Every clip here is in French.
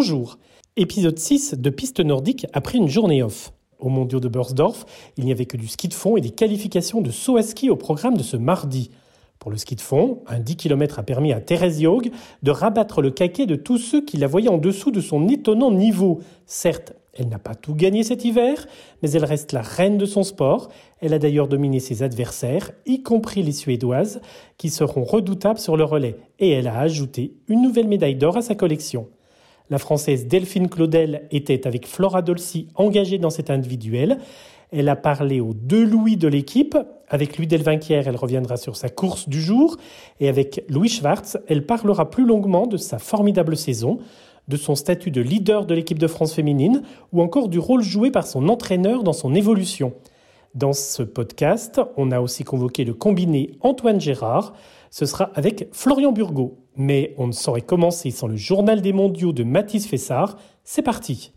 Bonjour. Épisode 6 de Piste nordique après une journée off. Au mondiaux de Börsdorf, il n'y avait que du ski de fond et des qualifications de saut à ski au programme de ce mardi. Pour le ski de fond, un 10 km a permis à Thérèse Yog de rabattre le caquet de tous ceux qui la voyaient en dessous de son étonnant niveau. Certes, elle n'a pas tout gagné cet hiver, mais elle reste la reine de son sport. Elle a d'ailleurs dominé ses adversaires, y compris les Suédoises, qui seront redoutables sur le relais. Et elle a ajouté une nouvelle médaille d'or à sa collection. La Française Delphine Claudel était avec Flora Dolci engagée dans cet individuel. Elle a parlé aux deux Louis de l'équipe. Avec Louis Delvinquière, elle reviendra sur sa course du jour. Et avec Louis Schwartz, elle parlera plus longuement de sa formidable saison de son statut de leader de l'équipe de France féminine ou encore du rôle joué par son entraîneur dans son évolution. Dans ce podcast, on a aussi convoqué le combiné Antoine Gérard. Ce sera avec Florian Burgot. Mais on ne saurait commencer sans le journal des mondiaux de Mathis Fessard. C'est parti.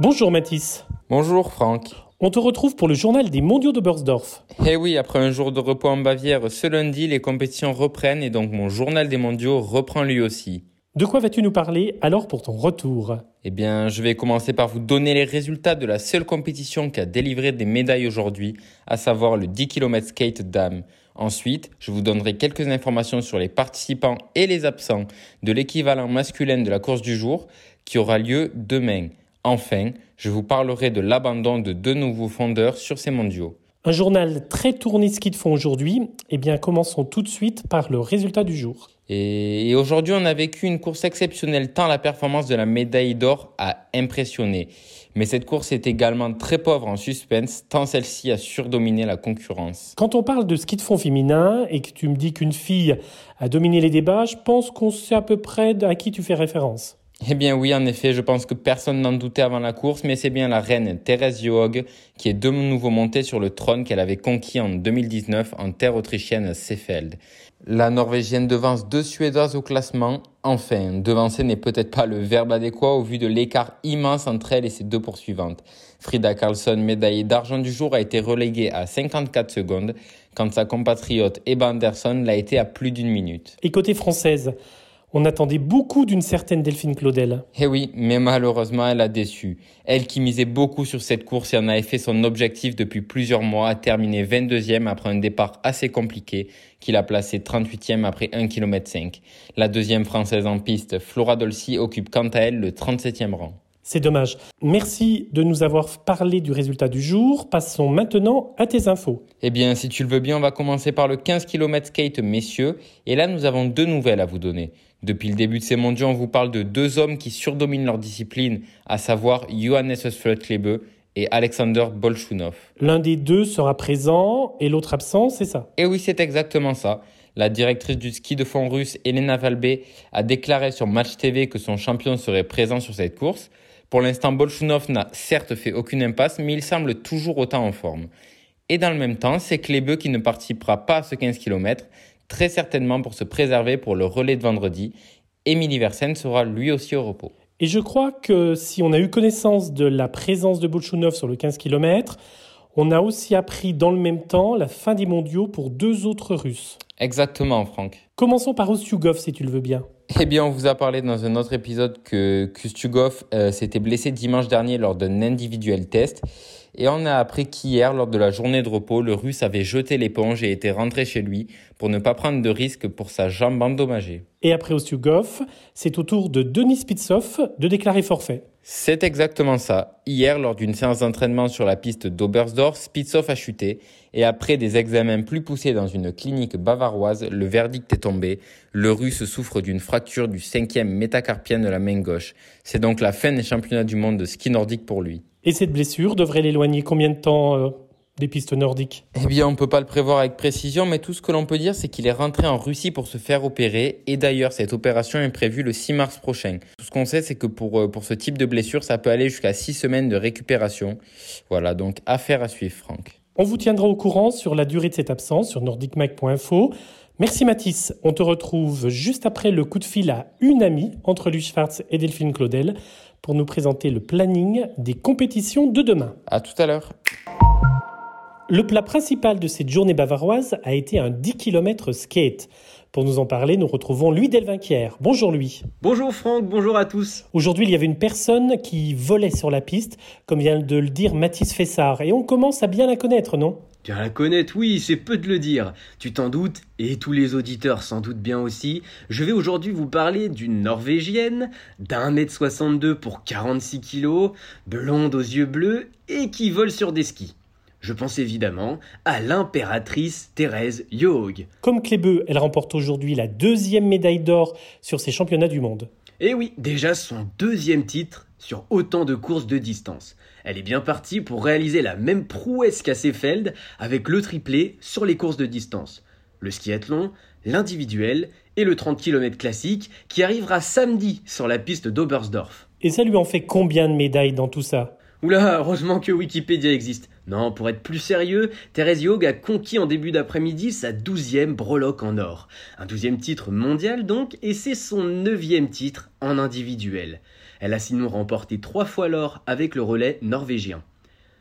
Bonjour Mathis. Bonjour Franck. On te retrouve pour le journal des mondiaux de Börsdorf. Eh oui, après un jour de repos en Bavière, ce lundi, les compétitions reprennent et donc mon journal des mondiaux reprend lui aussi. De quoi vas-tu nous parler alors pour ton retour? Eh bien, je vais commencer par vous donner les résultats de la seule compétition qui a délivré des médailles aujourd'hui, à savoir le 10 km skate dames. Ensuite, je vous donnerai quelques informations sur les participants et les absents de l'équivalent masculin de la course du jour qui aura lieu demain. Enfin, je vous parlerai de l'abandon de deux nouveaux fondeurs sur ces mondiaux. Un journal très tourné ski de fond aujourd'hui. Eh bien, commençons tout de suite par le résultat du jour. Et, aujourd'hui, on a vécu une course exceptionnelle tant la performance de la médaille d'or a impressionné. Mais cette course est également très pauvre en suspense tant celle-ci a surdominé la concurrence. Quand on parle de ski de fond féminin et que tu me dis qu'une fille a dominé les débats, je pense qu'on sait à peu près à qui tu fais référence. Eh bien oui, en effet, je pense que personne n'en doutait avant la course, mais c'est bien la reine Thérèse Johaug qui est de nouveau montée sur le trône qu'elle avait conquis en 2019 en terre autrichienne Seefeld. La Norvégienne devance deux Suédoises au classement. Enfin, devancer n'est peut-être pas le verbe adéquat au vu de l'écart immense entre elle et ses deux poursuivantes. Frida Karlsson, médaillée d'argent du jour, a été reléguée à 54 secondes, quand sa compatriote Eba Anderson l'a été à plus d'une minute. Et côté française, on attendait beaucoup d'une certaine Delphine Claudel. Eh oui, mais malheureusement, elle a déçu. Elle qui misait beaucoup sur cette course et en avait fait son objectif depuis plusieurs mois, a terminé 22e après un départ assez compliqué, qu'il a placé 38e après 1 km 5. La deuxième française en piste, Flora Dolci, occupe quant à elle le 37e rang. C'est dommage. Merci de nous avoir parlé du résultat du jour. Passons maintenant à tes infos. Eh bien, si tu le veux bien, on va commencer par le 15 km skate messieurs. Et là, nous avons deux nouvelles à vous donner. Depuis le début de ces mondiaux, on vous parle de deux hommes qui surdominent leur discipline, à savoir Johannes Flötlebe et Alexander Bolchunov. L'un des deux sera présent et l'autre absent, c'est ça? Eh oui, c'est exactement ça. La directrice du ski de fond russe, Elena Valbe, a déclaré sur Match TV que son champion serait présent sur cette course. Pour l'instant, Bolchunov n'a certes fait aucune impasse, mais il semble toujours autant en forme. Et dans le même temps, c'est Klebe qui ne participera pas à ce 15 km, très certainement pour se préserver pour le relais de vendredi. Émilie Versen sera lui aussi au repos. Et je crois que si on a eu connaissance de la présence de Bolchunov sur le 15 km, on a aussi appris dans le même temps la fin des mondiaux pour deux autres Russes. Exactement, Franck. Commençons par Ostyugov, si tu le veux bien. Eh bien, on vous a parlé dans un autre épisode que Kustugov euh, s'était blessé dimanche dernier lors d'un individuel test. Et on a appris qu'hier, lors de la journée de repos, le Russe avait jeté l'éponge et était rentré chez lui pour ne pas prendre de risque pour sa jambe endommagée. Et après Ostyugov, c'est au tour de Denis Spitsov de déclarer forfait. C'est exactement ça. Hier, lors d'une séance d'entraînement sur la piste d'Obersdorf, Spitsov a chuté et après des examens plus poussés dans une clinique bavaroise, le verdict est tombé. Le russe souffre d'une fracture du cinquième métacarpien de la main gauche. C'est donc la fin des championnats du monde de ski nordique pour lui. Et cette blessure devrait l'éloigner combien de temps euh, des pistes nordiques Eh bien, on ne peut pas le prévoir avec précision, mais tout ce que l'on peut dire, c'est qu'il est rentré en Russie pour se faire opérer. Et d'ailleurs, cette opération est prévue le 6 mars prochain. Tout ce qu'on sait, c'est que pour, euh, pour ce type de blessure, ça peut aller jusqu'à 6 semaines de récupération. Voilà, donc affaire à suivre, Franck. On vous tiendra au courant sur la durée de cette absence sur nordicmac.info. Merci Mathis. On te retrouve juste après le coup de fil à une amie entre Louis Schwartz et Delphine Claudel pour nous présenter le planning des compétitions de demain. À tout à l'heure. Le plat principal de cette journée bavaroise a été un 10 km skate. Pour nous en parler, nous retrouvons Louis Delvinquière. Bonjour Louis. Bonjour Franck, bonjour à tous. Aujourd'hui, il y avait une personne qui volait sur la piste, comme vient de le dire Mathis Fessard, et on commence à bien la connaître, non? Bien la connaître, oui, c'est peu de le dire. Tu t'en doutes, et tous les auditeurs s'en doutent bien aussi. Je vais aujourd'hui vous parler d'une Norvégienne, d'un mètre 62 pour 46 kilos, blonde aux yeux bleus et qui vole sur des skis. Je pense évidemment à l'impératrice Thérèse Yoog. Comme Clébeux, elle remporte aujourd'hui la deuxième médaille d'or sur ces championnats du monde. Et eh oui, déjà son deuxième titre sur autant de courses de distance. Elle est bien partie pour réaliser la même prouesse qu'à Seefeld avec le triplé sur les courses de distance. Le skiathlon, l'individuel et le 30 km classique qui arrivera samedi sur la piste d'Obersdorf. Et ça lui en fait combien de médailles dans tout ça? Oula, heureusement que Wikipédia existe. Non, pour être plus sérieux, Thérèse Yog a conquis en début d'après-midi sa douzième breloque en or. Un douzième titre mondial donc, et c'est son neuvième titre en individuel. Elle a sinon remporté trois fois l'or avec le relais norvégien.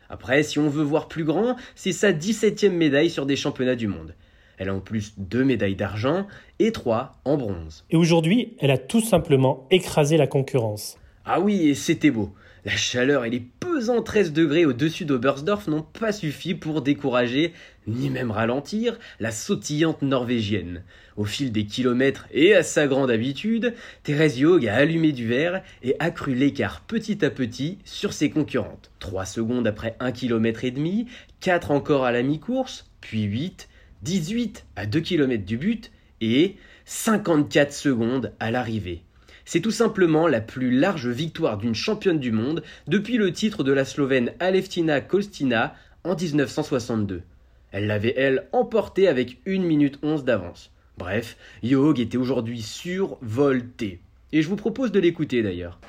Après, si on veut voir plus grand, c'est sa 17e médaille sur des championnats du monde. Elle a en plus deux médailles d'argent et trois en bronze. Et aujourd'hui, elle a tout simplement écrasé la concurrence. Ah oui, et c'était beau. La chaleur et les pesants 13 degrés au-dessus d'Oberstdorf n'ont pas suffi pour décourager, ni même ralentir, la sautillante norvégienne. Au fil des kilomètres et à sa grande habitude, Thérèse Yog a allumé du verre et accru l'écart petit à petit sur ses concurrentes. 3 secondes après 1 km et demi, 4 encore à la mi-course, puis 8, 18 à 2 km du but et 54 secondes à l'arrivée. C'est tout simplement la plus large victoire d'une championne du monde depuis le titre de la Slovène Aleftina Kostina en 1962. Elle l'avait, elle, emporté avec 1 minute 11 d'avance. Bref, Yohog était aujourd'hui survolté. Et je vous propose de l'écouter d'ailleurs.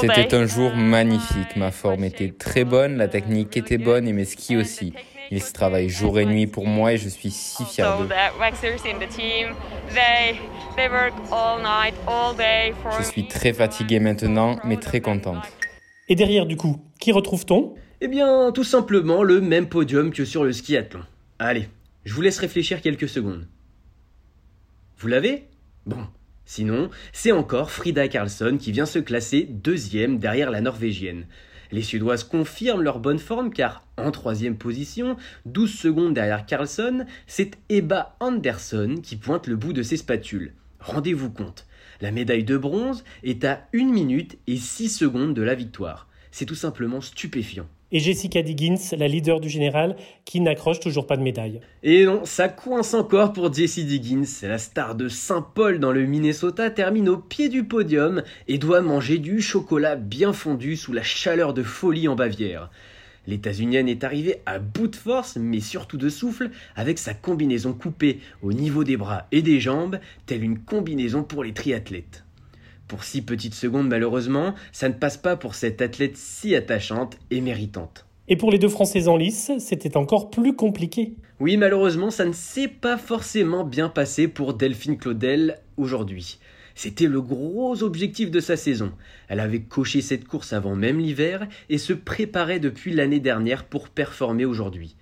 C'était un jour magnifique, ma forme était très bonne, la technique était bonne et mes skis aussi. Ils travaillent jour et nuit pour moi et je suis si fier d'eux. Je suis très fatiguée maintenant, mais très contente. Et derrière, du coup, qui retrouve-t-on? Eh bien, tout simplement le même podium que sur le skiathlon. Allez, je vous laisse réfléchir quelques secondes. Vous l'avez? Bon. Sinon, c'est encore Frida Karlsson qui vient se classer deuxième derrière la Norvégienne. Les Suédoises confirment leur bonne forme car, en troisième position, 12 secondes derrière Carlson, c'est Eba Anderson qui pointe le bout de ses spatules. Rendez-vous compte, la médaille de bronze est à 1 minute et 6 secondes de la victoire. C'est tout simplement stupéfiant et Jessica Diggins, la leader du général, qui n'accroche toujours pas de médaille. Et non, ça coince encore pour Jessie Diggins. La star de Saint-Paul dans le Minnesota termine au pied du podium et doit manger du chocolat bien fondu sous la chaleur de folie en Bavière. L'états-unienne est arrivée à bout de force, mais surtout de souffle, avec sa combinaison coupée au niveau des bras et des jambes, telle une combinaison pour les triathlètes. Pour six petites secondes, malheureusement, ça ne passe pas pour cette athlète si attachante et méritante. Et pour les deux Françaises en lice, c'était encore plus compliqué. Oui, malheureusement, ça ne s'est pas forcément bien passé pour Delphine Claudel aujourd'hui. C'était le gros objectif de sa saison. Elle avait coché cette course avant même l'hiver et se préparait depuis l'année dernière pour performer aujourd'hui.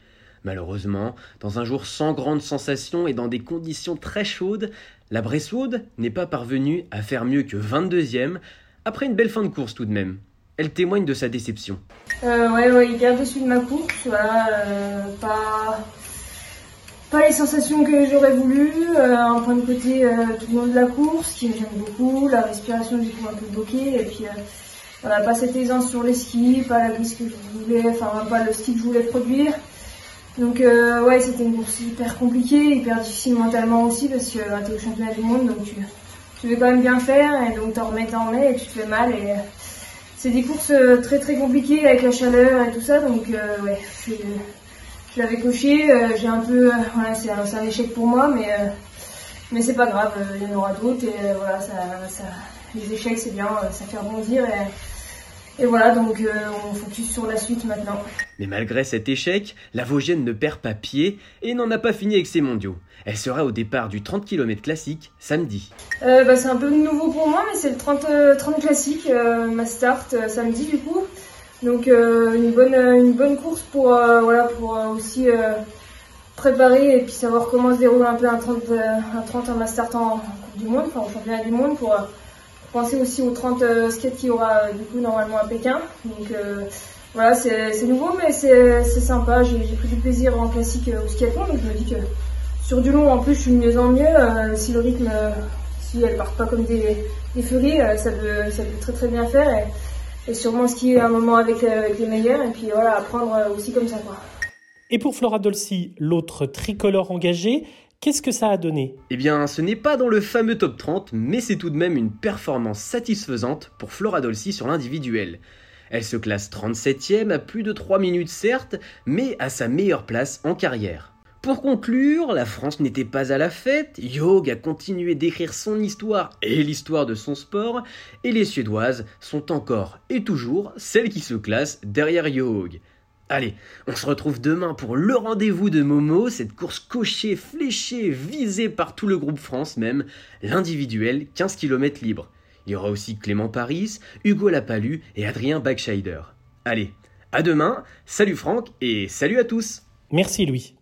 Malheureusement, dans un jour sans grande sensation et dans des conditions très chaudes, la Bressaude n'est pas parvenue à faire mieux que 22e, après une belle fin de course tout de même. Elle témoigne de sa déception. Euh, ouais, ouais, hyper déçu de ma course. Euh, pas, pas les sensations que j'aurais voulu. Euh, un point de côté euh, tout le long de la course, qui me gêne beaucoup. La respiration du coup un peu bloquée. Et puis, on n'a pas cette aisance sur les skis, pas la glisse que je voulais, enfin, pas le ski que je voulais produire. Donc euh, ouais, c'était une course hyper compliquée, hyper difficile mentalement aussi parce que bah, tu es au championnat du monde, donc tu, veux quand même bien faire et donc t'en remets, t'en remets et tu te fais mal. Et c'est des courses euh, très très compliquées avec la chaleur et tout ça, donc euh, ouais, je, l'avais coché. j'ai un peu, voilà, c'est un, échec pour moi, mais mais c'est pas grave, il y en aura d'autres et voilà, ça, les échecs c'est bien, ça fait rebondir et et voilà, donc euh, on focus sur la suite maintenant. Mais malgré cet échec, la Vosgienne ne perd pas pied et n'en a pas fini avec ses mondiaux. Elle sera au départ du 30 km classique samedi. Euh, bah, c'est un peu nouveau pour moi, mais c'est le 30, 30 euh, classique, ma start samedi du coup. Donc une, bonne, une bonne course pour, voilà, pour aussi préparer et puis savoir comment se déroule un peu un 30, un 30 en Master en Coupe du Monde, enfin au championnat du monde pour, penser aussi aux 30 skates qu'il y aura du coup normalement à Pékin. Donc voilà, c'est nouveau mais c'est sympa. J'ai pris du plaisir en classique au skiathlon donc je me dis que sur du long en plus je suis mieux en mieux. si le rythme, si elle part pas comme des, furies, ça peut, ça peut très très bien faire. Et, sûrement skier un moment avec, euh, les meilleurs et puis voilà, apprendre euh, aussi comme ça. Et pour Flora Dolci, l'autre tricolore engagé, qu'est-ce que ça a donné Eh bien, ce n'est pas dans le fameux top 30, mais c'est tout de même une performance satisfaisante pour Flora Dolci sur l'individuel. Elle se classe 37ème à plus de 3 minutes certes, mais à sa meilleure place en carrière. Pour conclure, la France n'était pas à la fête, Yog a continué d'écrire son histoire et l'histoire de son sport, et les Suédoises sont encore et toujours celles qui se classent derrière Yog. Allez, on se retrouve demain pour le rendez-vous de Momo, cette course cochée, fléchée, visée par tout le groupe France même, l'individuel 15 km libre. Il y aura aussi Clément Paris, Hugo Lapalu et Adrien Backscheider. Allez, à demain, salut Franck et salut à tous Merci Louis.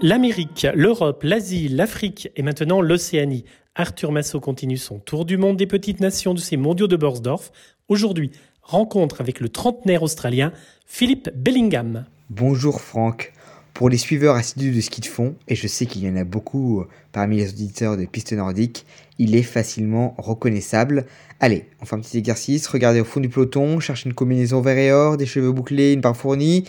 L'Amérique, l'Europe, l'Asie, l'Afrique et maintenant l'Océanie. Arthur Massot continue son tour du monde des petites nations de ces mondiaux de Borsdorf. Aujourd'hui, rencontre avec le trentenaire australien Philippe Bellingham. Bonjour Franck. Pour les suiveurs assidus de ski de fond, et je sais qu'il y en a beaucoup euh, parmi les auditeurs de piste nordique, il est facilement reconnaissable. Allez, on fait un petit exercice, regardez au fond du peloton, cherchez une combinaison vert et or, des cheveux bouclés, une barre fournie,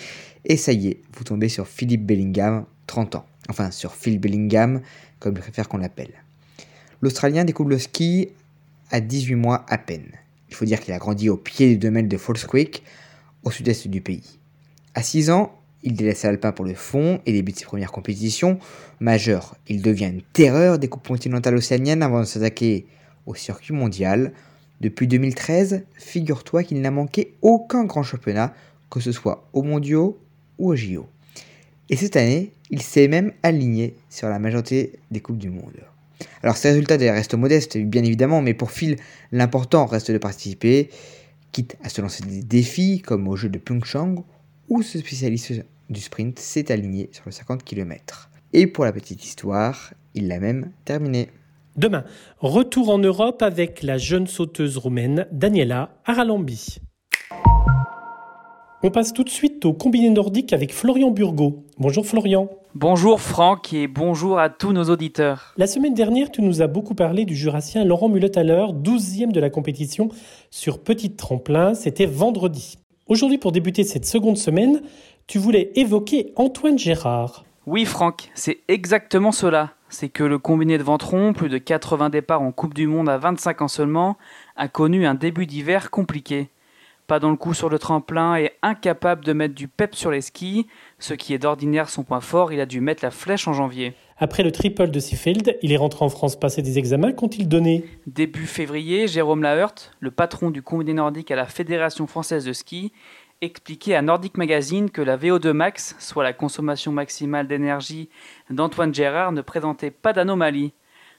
et ça y est, vous tombez sur Philippe Bellingham, 30 ans. Enfin, sur Phil Bellingham, comme je préfère qu'on l'appelle. L'Australien découvre le ski à 18 mois à peine. Il faut dire qu'il a grandi au pied du domaine de Falls Creek, au sud-est du pays. À 6 ans, il délaisse l'alpin pour le fond et débute ses premières compétitions majeures. Il devient une terreur des coupes continentales océaniennes avant de s'attaquer au circuit mondial. Depuis 2013, figure-toi qu'il n'a manqué aucun grand championnat, que ce soit aux mondiaux ou aux JO. Et cette année, il s'est même aligné sur la majorité des Coupes du Monde. Alors ces résultats restent modestes, bien évidemment, mais pour Phil, l'important reste de participer, quitte à se lancer des défis comme au jeu de Pyeongchang, où ce spécialiste du sprint s'est aligné sur le 50 km. Et pour la petite histoire, il l'a même terminé. Demain, retour en Europe avec la jeune sauteuse roumaine Daniela Aralambi. On passe tout de suite au combiné nordique avec Florian Burgot. Bonjour Florian. Bonjour Franck et bonjour à tous nos auditeurs. La semaine dernière, tu nous as beaucoup parlé du jurassien Laurent Mullet-Haller, 12e de la compétition sur petite tremplin. C'était vendredi. Aujourd'hui, pour débuter cette seconde semaine, tu voulais évoquer Antoine Gérard. Oui Franck, c'est exactement cela. C'est que le combiné de Ventron, plus de 80 départs en Coupe du Monde à 25 ans seulement, a connu un début d'hiver compliqué pas dans le coup sur le tremplin et incapable de mettre du pep sur les skis, ce qui est d'ordinaire son point fort, il a dû mettre la flèche en janvier. Après le triple de Seafield, il est rentré en France passer des examens. Qu'ont-ils donné? Début février, Jérôme Laheurt, le patron du combiné nordique à la Fédération française de ski, expliquait à Nordic Magazine que la VO2 max, soit la consommation maximale d'énergie d'Antoine Gérard, ne présentait pas d'anomalie.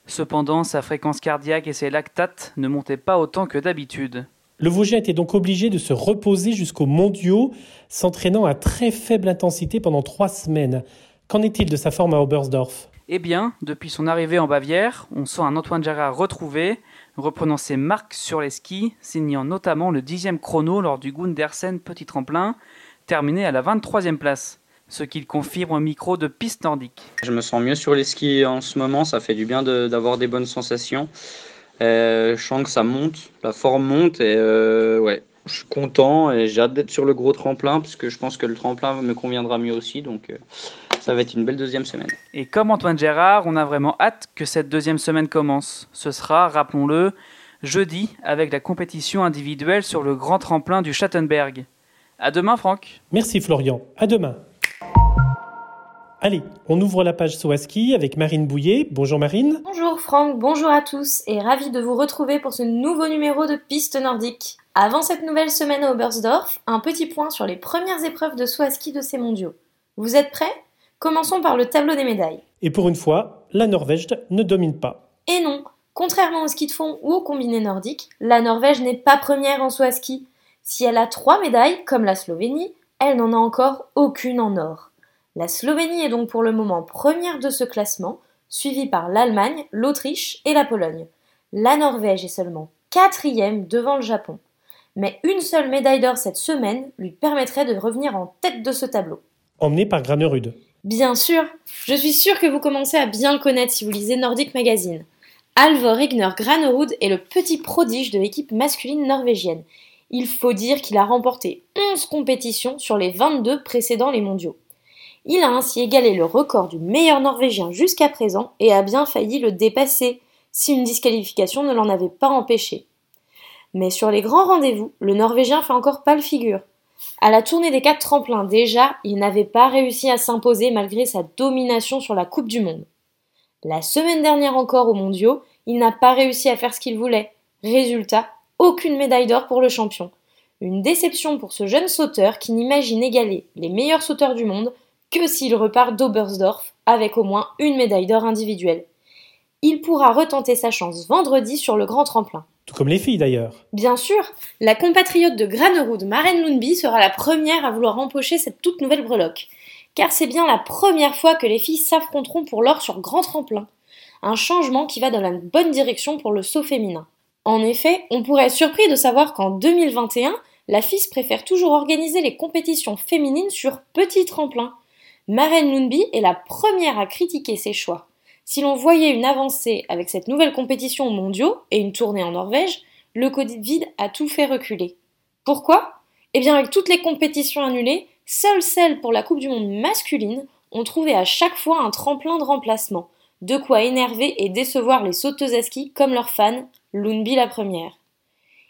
Cependant, sa fréquence cardiaque et ses lactates ne montaient pas autant que d'habitude. Le Vosgien était donc obligé de se reposer jusqu'aux mondiaux, s'entraînant à très faible intensité pendant trois semaines. Qu'en est-il de sa forme à Oberstdorf? Eh bien, depuis son arrivée en Bavière, on sent un Antoine Gérard retrouvé, reprenant ses marques sur les skis, signant notamment le dixième chrono lors du Gundersen Petit Tremplin, terminé à la 23e place ce qu'il confirme au micro de piste nordique. Je me sens mieux sur les skis en ce moment, ça fait du bien d'avoir des bonnes sensations. Euh, je sens que ça monte, la forme monte et euh, ouais, je suis content et j'ai hâte d'être sur le gros tremplin parce que je pense que le tremplin me conviendra mieux aussi. Donc euh, ça va être une belle deuxième semaine. Et comme Antoine Gérard, on a vraiment hâte que cette deuxième semaine commence. Ce sera, rappelons-le, jeudi avec la compétition individuelle sur le grand tremplin du Schattenberg. À demain, Franck. Merci, Florian. À demain. Allez, on ouvre la page Soaski avec Marine Bouillet. Bonjour Marine. Bonjour Franck, bonjour à tous et ravi de vous retrouver pour ce nouveau numéro de Piste Nordique. Avant cette nouvelle semaine à Oberstdorf, un petit point sur les premières épreuves de saut de ces mondiaux. Vous êtes prêts? Commençons par le tableau des médailles. Et pour une fois, la Norvège ne domine pas. Et non, contrairement au ski de fond ou au combiné nordique, la Norvège n'est pas première en saut Si elle a trois médailles, comme la Slovénie, elle n'en a encore aucune en or. La Slovénie est donc pour le moment première de ce classement, suivie par l'Allemagne, l'Autriche et la Pologne. La Norvège est seulement quatrième devant le Japon. Mais une seule médaille d'or cette semaine lui permettrait de revenir en tête de ce tableau. Emmené par Granerud. Bien sûr, je suis sûre que vous commencez à bien le connaître si vous lisez Nordic Magazine. Alvor Egner Granerud est le petit prodige de l'équipe masculine norvégienne. Il faut dire qu'il a remporté 11 compétitions sur les 22 précédant les mondiaux. Il a ainsi égalé le record du meilleur norvégien jusqu'à présent et a bien failli le dépasser si une disqualification ne l'en avait pas empêché. Mais sur les grands rendez-vous, le norvégien fait encore pas le figure. À la tournée des quatre tremplins déjà, il n'avait pas réussi à s'imposer malgré sa domination sur la Coupe du Monde. La semaine dernière encore aux mondiaux, il n'a pas réussi à faire ce qu'il voulait. Résultat, aucune médaille d'or pour le champion. Une déception pour ce jeune sauteur qui n'imagine égaler les meilleurs sauteurs du monde que s'il repart d'Oberstdorf avec au moins une médaille d'or individuelle. Il pourra retenter sa chance vendredi sur le grand tremplin. Tout comme les filles d'ailleurs. Bien sûr, la compatriote de Granerud, Maren Lundby, sera la première à vouloir empocher cette toute nouvelle breloque. Car c'est bien la première fois que les filles s'affronteront pour l'or sur grand tremplin. Un changement qui va dans la bonne direction pour le saut féminin. En effet, on pourrait être surpris de savoir qu'en 2021, la FIS préfère toujours organiser les compétitions féminines sur petit tremplin. Maren Lundby est la première à critiquer ces choix. Si l'on voyait une avancée avec cette nouvelle compétition mondiaux et une tournée en Norvège, le Covid a tout fait reculer. Pourquoi? Eh bien avec toutes les compétitions annulées, seules celles pour la Coupe du Monde masculine ont trouvé à chaque fois un tremplin de remplacement, de quoi énerver et décevoir les sauteuses à ski comme leurs fans, Lundby la première.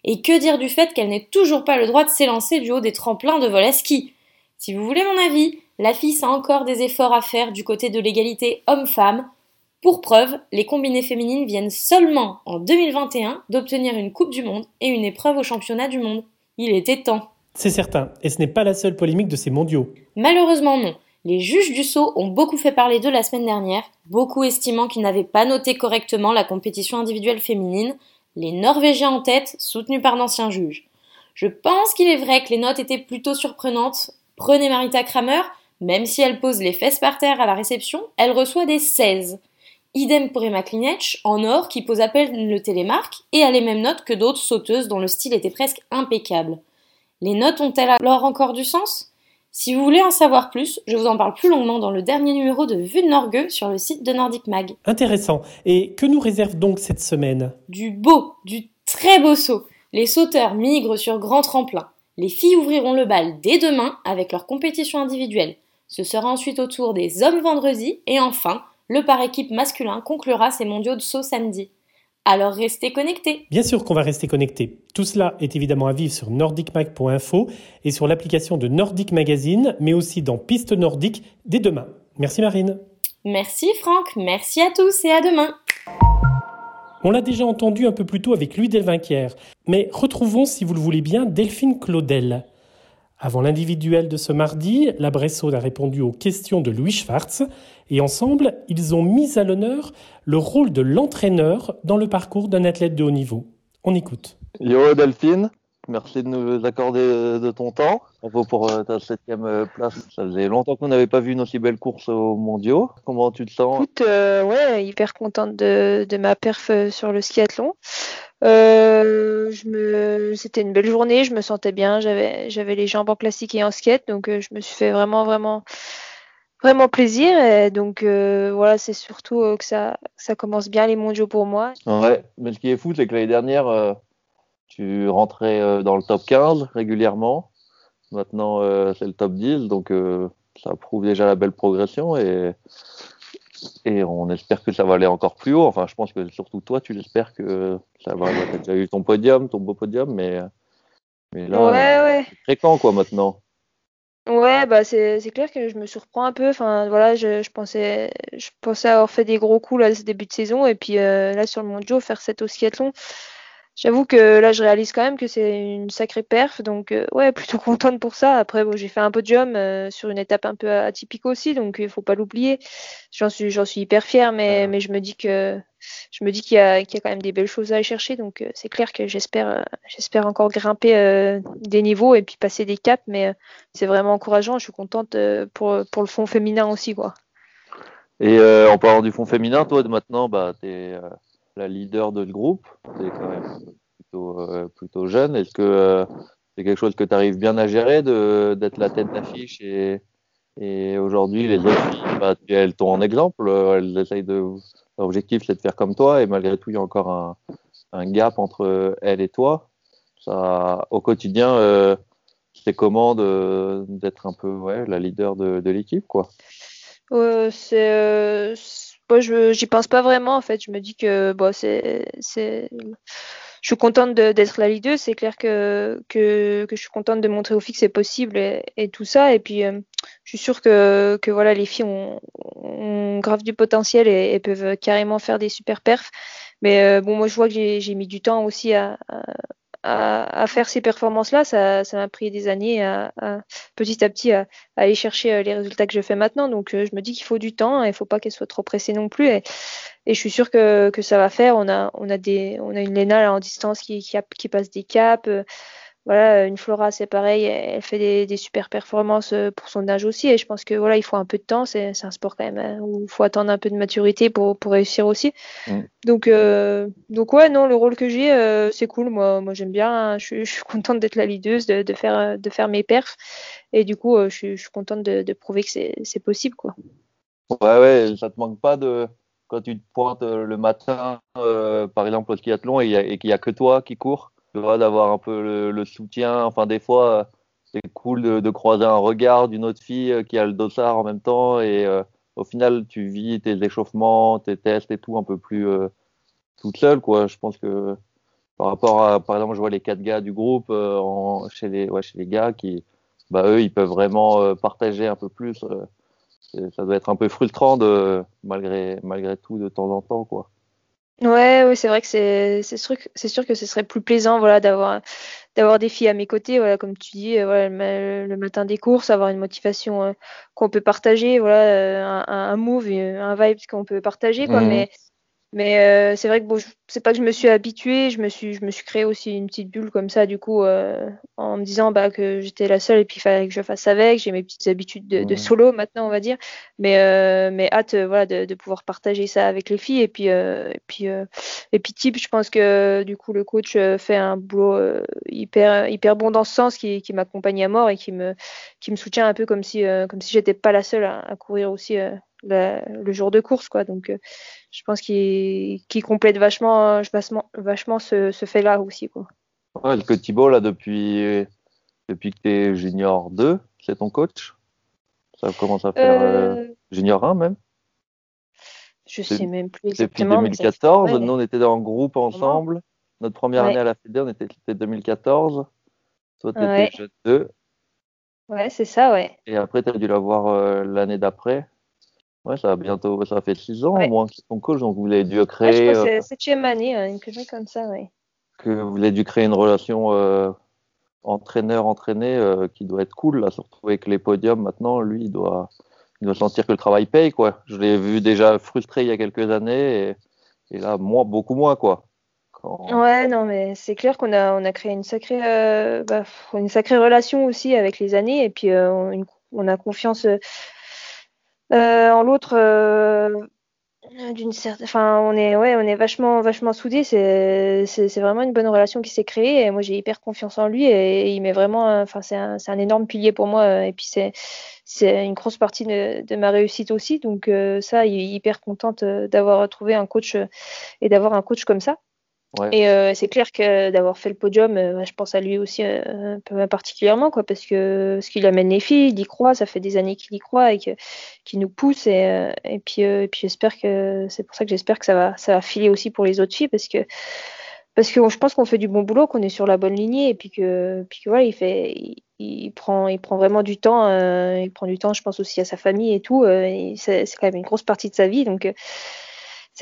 Et que dire du fait qu'elle n'ait toujours pas le droit de s'élancer du haut des tremplins de vol à ski? Si vous voulez mon avis, la fille a encore des efforts à faire du côté de l'égalité homme-femme, pour preuve, les combinées féminines viennent seulement en 2021 d'obtenir une Coupe du Monde et une épreuve au championnat du monde. Il était temps. C'est certain, et ce n'est pas la seule polémique de ces mondiaux. Malheureusement non. Les juges du saut ont beaucoup fait parler d'eux la semaine dernière, beaucoup estimant qu'ils n'avaient pas noté correctement la compétition individuelle féminine, les Norvégiens en tête, soutenus par d'anciens juges. Je pense qu'il est vrai que les notes étaient plutôt surprenantes. Prenez Marita Kramer, même si elle pose les fesses par terre à la réception, elle reçoit des 16. Idem pour Emma Klinech, en or, qui pose à peine le télémarque et a les mêmes notes que d'autres sauteuses dont le style était presque impeccable. Les notes ont-elles alors encore du sens? Si vous voulez en savoir plus, je vous en parle plus longuement dans le dernier numéro de Vue de Norgueux sur le site de Nordic Mag. Intéressant. Et que nous réserve donc cette semaine? Du beau, du très beau saut. Les sauteurs migrent sur grand tremplin. Les filles ouvriront le bal dès demain avec leur compétition individuelle. Ce sera ensuite au tour des hommes vendredi et enfin, le par équipe masculin conclura ses mondiaux de saut samedi. Alors restez connectés. Bien sûr qu'on va rester connectés. Tout cela est évidemment à vivre sur nordicmag.info et sur l'application de Nordic Magazine, mais aussi dans Piste Nordique dès demain. Merci Marine. Merci Franck, merci à tous et à demain. On l'a déjà entendu un peu plus tôt avec Louis Delvinquière, mais retrouvons, si vous le voulez bien, Delphine Claudel. Avant l'individuel de ce mardi, la Bressaude a répondu aux questions de Louis Schwartz et ensemble, ils ont mis à l'honneur le rôle de l'entraîneur dans le parcours d'un athlète de haut niveau. On écoute. Yo Delphine, merci de nous accorder de ton temps. Bravo pour euh, ta septième euh, place. Ça faisait longtemps qu'on n'avait pas vu une aussi belle course aux mondiaux. Comment tu te sens? Écoute, euh, ouais, hyper contente de, de ma perf sur le skiathlon. Euh, c'était une belle journée, je me sentais bien, j'avais, j'avais les jambes en classique et en skate, donc euh, je me suis fait vraiment, vraiment, vraiment plaisir. Et donc euh, voilà, c'est surtout que ça, ça commence bien les mondiaux pour moi. Ouais, mais ce qui est fou, c'est que l'année dernière, tu rentrais dans le top 15 régulièrement. Maintenant, c'est le top 10, donc ça prouve déjà la belle progression et et on espère que ça va aller encore plus haut. Enfin, je pense que surtout toi, tu l'espères que ça va. Tu as déjà eu ton podium, ton beau podium, mais, mais là, ouais, ouais. c'est fréquent quoi maintenant. Ouais, bah c'est c'est clair que je me surprends un peu. Enfin, voilà, je, je pensais je pensais avoir fait des gros coups là ce début de saison et puis euh, là sur le mondiaux faire cette au skiathlon, j'avoue que là, je réalise quand même que c'est une sacrée perf. Donc, euh, ouais, plutôt contente pour ça. Après, bon, j'ai fait un podium euh, sur une étape un peu atypique aussi, donc il faut pas l'oublier. J'en suis, j'en suis hyper fière, mais, mais je me dis que je me dis qu'il y, a, qu'il y a quand même des belles choses à aller chercher. Donc, c'est clair que j'espère, j'espère encore grimper des niveaux et puis passer des caps. Mais c'est vraiment encourageant. Je suis contente pour, pour le fond féminin aussi, quoi. Et en parlant du fond féminin, toi, maintenant, bah, tu es la leader de le groupe. C'est quand même plutôt, euh, jeune. Est-ce que euh, c'est quelque chose que tu arrives bien à gérer d'être la tête d'affiche et, aujourd'hui, les autres filles, bah, elles t'ont en exemple. Elles essayent de. L'objectif, c'est de faire comme toi. Et malgré tout, il y a encore un, gap entre elles et toi. Au quotidien, euh, c'est comment d'être un peu ouais, la leader de, de l'équipe, quoi. c'est moi, je j'y pense pas vraiment en fait. Je me dis que bon, c'est c'est je suis contente d'être la leader. C'est clair que, que, que, je suis contente de montrer aux filles que c'est possible et, tout ça. Et puis, euh, je suis sûre que, que voilà, les filles ont, ont grave du potentiel et, peuvent carrément faire des super perfs. Mais euh, bon, moi, je vois que j'ai mis du temps aussi à, à, faire ces performances-là, ça, ça m'a pris des années à, à petit à petit à, aller chercher euh, les résultats que je fais maintenant. Donc euh, je me dis qu'il faut du temps, il ne faut pas qu'elle soit trop pressée non plus. Et, et, je suis sûre que, que ça va faire. On a, on a, des, on a une Léna là, en distance qui, qui, qui passe des caps. Voilà, une Flora, c'est pareil, elle fait des, des, super performances euh, pour son âge aussi. Et je pense que voilà, il faut un peu de temps. C'est un sport quand même hein, où il faut attendre un peu de maturité pour, pour réussir aussi. Mm. Donc, euh, donc ouais, non, le rôle que j'ai, euh, c'est cool. Moi, moi j'aime bien. Hein. Je, je, suis contente d'être la leaduse, de, de, faire, de faire mes perfs. Et du coup, euh, je, je, suis contente de, de prouver que c'est possible, quoi. Ouais, ouais, ça te manque pas de quand tu te pointes le matin, par exemple au skiathlon, et, qu'il n'y a que toi qui cours? D'avoir un peu le, soutien. Enfin, des fois, c'est cool de, croiser un regard d'une autre fille euh, qui a le dossard en même temps. Et euh, au final, tu vis tes échauffements, tes tests et tout un peu plus euh, toute seule. Quoi. Je pense que par rapport à, par exemple, je vois les quatre gars du groupe euh, chez, les, ouais, chez les gars qui, bah, eux, ils peuvent vraiment euh, partager un peu plus. ça doit être un peu frustrant malgré, malgré tout de temps en temps. quoi. Ouais, ouais c'est vrai que c'est c'est sûr, sûr que ce serait plus plaisant voilà d'avoir d'avoir des filles à mes côtés voilà comme tu dis euh, voilà, le, matin des courses avoir une motivation euh, qu'on peut partager voilà euh, un, un move un vibe qu'on peut partager quoi mmh. mais mais c'est vrai que bon, c'est pas que je me suis habituée, je me suis, je me suis créé aussi une petite bulle comme ça, du coup, euh, en me disant bah, que j'étais la seule et puis il fallait que je fasse avec. J'ai mes petites habitudes de, de, solo maintenant, on va dire, mais euh, mais hâte, voilà, de, de, pouvoir partager ça avec les filles et puis euh, et puis euh, et puis type, je pense que du coup le coach fait un boulot hyper hyper bon dans ce sens, qui, qui m'accompagne à mort et qui me qui me soutient un peu comme si comme si j'étais pas la seule à, à courir aussi la, le jour de course, quoi. Donc je pense qu'il qu complète vachement, vachement, vachement ce, ce fait-là aussi. Quoi. Ouais, que Thibaut, là, depuis, depuis que tu es junior 2, c'est ton coach? Ça commence à faire euh... Euh, junior 1 même? Je sais même plus exactement. Depuis 2014, nous on était dans un groupe ensemble. Notre première ouais. année à la Fédé, on était, c'était 2014. Toi, tu étais ouais. jeune 2. Ouais, c'est ça, ouais. Et après, tu as dû l'avoir euh, l'année d'après. Ouais, ça a bientôt, ça fait six ans ouais. au moins qu'ils sont coach, donc vous avez dû créer. Ouais, c'est euh, septième année, hein, une connerie comme ça, oui. Que vous avez dû créer une relation euh, entraîneur-entraîné euh, qui doit être cool, là, surtout avec les podiums maintenant, lui, il doit, il doit sentir que le travail paye, quoi. Je l'ai vu déjà frustré il y a quelques années, et, et là, moi, beaucoup moins, quoi. Quand... Ouais, non, mais c'est clair qu'on a, on a créé une sacrée, euh, bah, une sacrée relation aussi avec les années, et puis on, on, a confiance en l'autre, euh, d'une certaine, enfin, on est, ouais, on est vachement, vachement soudés. C'est, vraiment une bonne relation qui s'est créée. Et moi, j'ai hyper confiance en lui et, il met vraiment, enfin, c'est un, énorme pilier pour moi. Et puis c'est, une grosse partie de, ma réussite aussi. Donc euh, ça, il est hyper contente euh, d'avoir trouvé un coach euh, et d'avoir un coach comme ça. Et euh, c'est clair que d'avoir fait le podium, euh, je pense à lui aussi euh, un peu particulièrement, quoi, parce que ce qu'il amène les filles, il y croit, ça fait des années qu'il y croit et qu'il nous pousse. Et, puis, j'espère que c'est pour ça que j'espère que ça va, filer aussi pour les autres filles, parce que parce que je pense qu'on fait du bon boulot, qu'on est sur la bonne lignée, et puis que, puis que voilà, il fait, il prend, il prend vraiment du temps, il prend du temps, je pense aussi à sa famille et tout. c'est quand même une grosse partie de sa vie, donc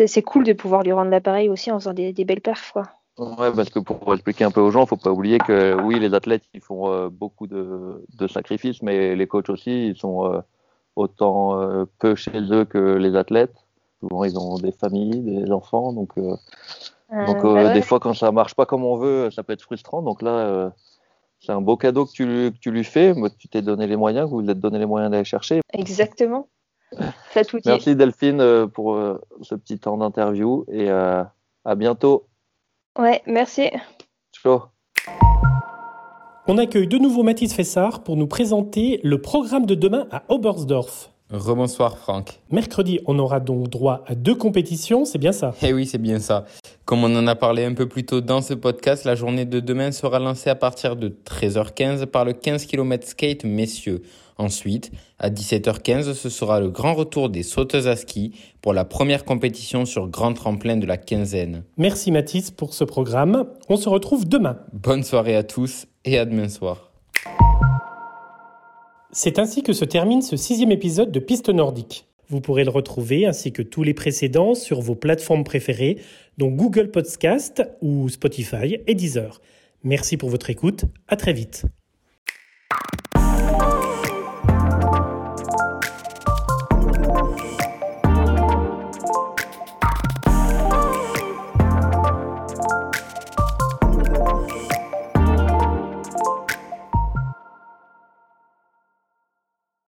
c'est cool de pouvoir lui rendre l'appareil aussi en faisant des, des belles perfs. Quoi. Ouais, parce que pour expliquer un peu aux gens, faut pas oublier que oui, les athlètes ils font euh, beaucoup de, de, sacrifices, mais les coachs aussi, ils sont euh, autant euh, peu chez eux que les athlètes. Souvent, ils ont des familles, des enfants, donc, donc bah ouais. des fois quand ça marche pas comme on veut, ça peut être frustrant. Donc là, c'est un beau cadeau que tu, que tu lui fais. Tu t'es donné les moyens, vous vous êtes donné les moyens d'aller chercher. Exactement. Merci Delphine pour ce petit temps d'interview et à bientôt. Ouais, merci. Ciao. On accueille de nouveau Mathis Fessard pour nous présenter le programme de demain à Oberstdorf. Rebonsoir Franck. Mercredi, on aura donc droit à deux compétitions, c'est bien ça? Eh oui, c'est bien ça. Comme on en a parlé un peu plus tôt dans ce podcast, la journée de demain sera lancée à partir de 13h15 par le 15 km skate messieurs. Ensuite, à 17h15, ce sera le grand retour des sauteuses à ski pour la première compétition sur grand tremplin de la quinzaine. Merci Mathis pour ce programme. On se retrouve demain. Bonne soirée à tous et à demain soir. C'est ainsi que se termine ce sixième épisode de Piste Nordique. Vous pourrez le retrouver ainsi que tous les précédents sur vos plateformes préférées, dont Google Podcast ou Spotify et Deezer. Merci pour votre écoute. À très vite.